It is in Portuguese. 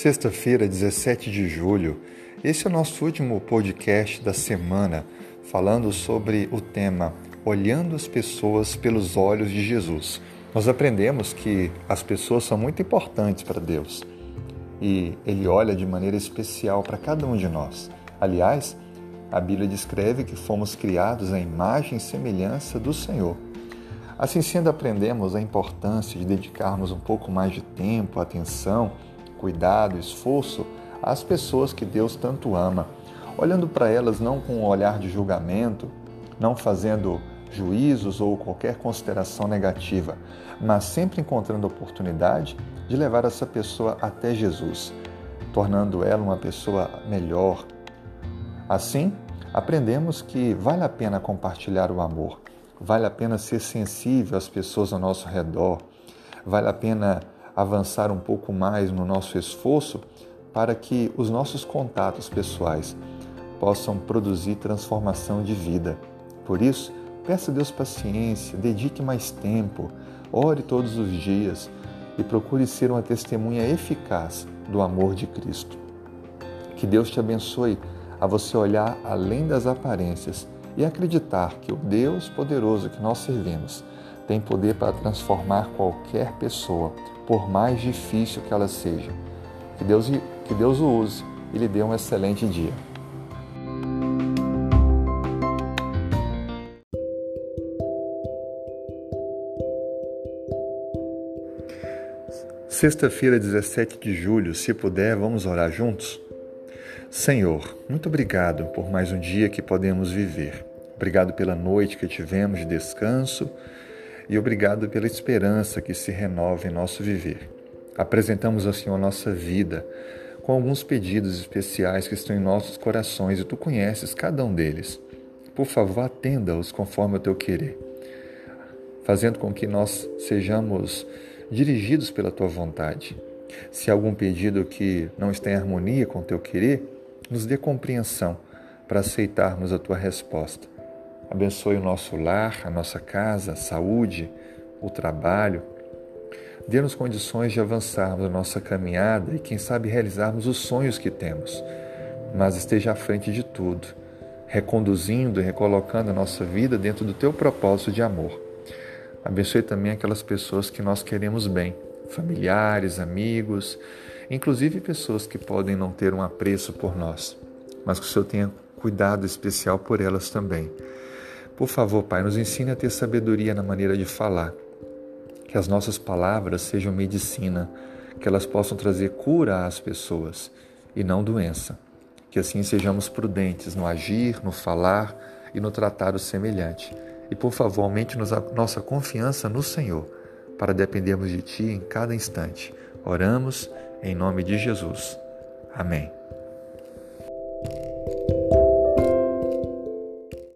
Sexta-feira, 17 de julho. Esse é o nosso último podcast da semana, falando sobre o tema Olhando as pessoas pelos olhos de Jesus. Nós aprendemos que as pessoas são muito importantes para Deus e Ele olha de maneira especial para cada um de nós. Aliás, a Bíblia descreve que fomos criados à imagem e semelhança do Senhor. Assim sendo, aprendemos a importância de dedicarmos um pouco mais de tempo, atenção, cuidado, esforço às pessoas que Deus tanto ama, olhando para elas não com um olhar de julgamento, não fazendo juízos ou qualquer consideração negativa, mas sempre encontrando oportunidade de levar essa pessoa até Jesus, tornando ela uma pessoa melhor. Assim, aprendemos que vale a pena compartilhar o amor, vale a pena ser sensível às pessoas ao nosso redor, vale a pena avançar um pouco mais no nosso esforço para que os nossos contatos pessoais possam produzir transformação de vida. Por isso, peça a Deus paciência, dedique mais tempo, ore todos os dias e procure ser uma testemunha eficaz do amor de Cristo. Que Deus te abençoe a você olhar além das aparências e acreditar que o Deus poderoso que nós servimos tem poder para transformar qualquer pessoa, por mais difícil que ela seja. Que Deus, que Deus o use e lhe dê um excelente dia. Sexta-feira, 17 de julho, se puder, vamos orar juntos? Senhor, muito obrigado por mais um dia que podemos viver. Obrigado pela noite que tivemos de descanso e obrigado pela esperança que se renova em nosso viver. Apresentamos ao Senhor nossa vida com alguns pedidos especiais que estão em nossos corações e tu conheces cada um deles. Por favor, atenda-os conforme o teu querer, fazendo com que nós sejamos dirigidos pela tua vontade. Se há algum pedido que não está em harmonia com o teu querer, nos dê compreensão para aceitarmos a tua resposta. Abençoe o nosso lar, a nossa casa, a saúde, o trabalho. Dê-nos condições de avançarmos a nossa caminhada e, quem sabe, realizarmos os sonhos que temos. Mas esteja à frente de tudo, reconduzindo e recolocando a nossa vida dentro do teu propósito de amor. Abençoe também aquelas pessoas que nós queremos bem, familiares, amigos, inclusive pessoas que podem não ter um apreço por nós, mas que o Senhor tenha cuidado especial por elas também. Por favor, Pai, nos ensine a ter sabedoria na maneira de falar. Que as nossas palavras sejam medicina, que elas possam trazer cura às pessoas e não doença. Que assim sejamos prudentes no agir, no falar e no tratar o semelhante. E por favor, aumente-nos a nossa confiança no Senhor, para dependermos de Ti em cada instante. Oramos em nome de Jesus. Amém.